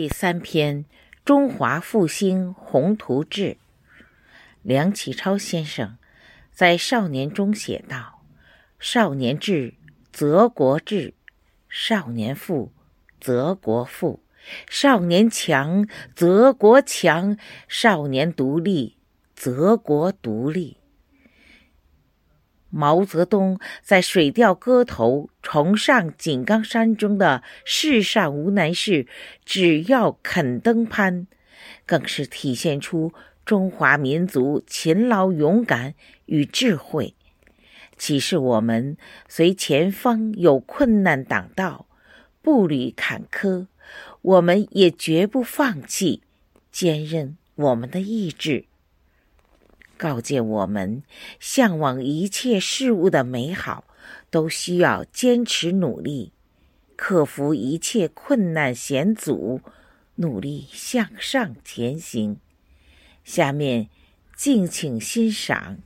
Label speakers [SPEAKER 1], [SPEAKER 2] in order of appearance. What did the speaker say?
[SPEAKER 1] 第三篇《中华复兴宏图志》，梁启超先生在《少年》中写道：“少年智，则国智；少年富，则国富；少年强，则国强；少年独立，则国独立。”毛泽东在《水调歌头·崇尚井冈山》中的“世上无难事，只要肯登攀”，更是体现出中华民族勤劳勇敢与智慧，启示我们随前方有困难挡道、步履坎坷，我们也绝不放弃，坚韧我们的意志。告诫我们，向往一切事物的美好，都需要坚持努力，克服一切困难险阻，努力向上前行。下面，敬请欣赏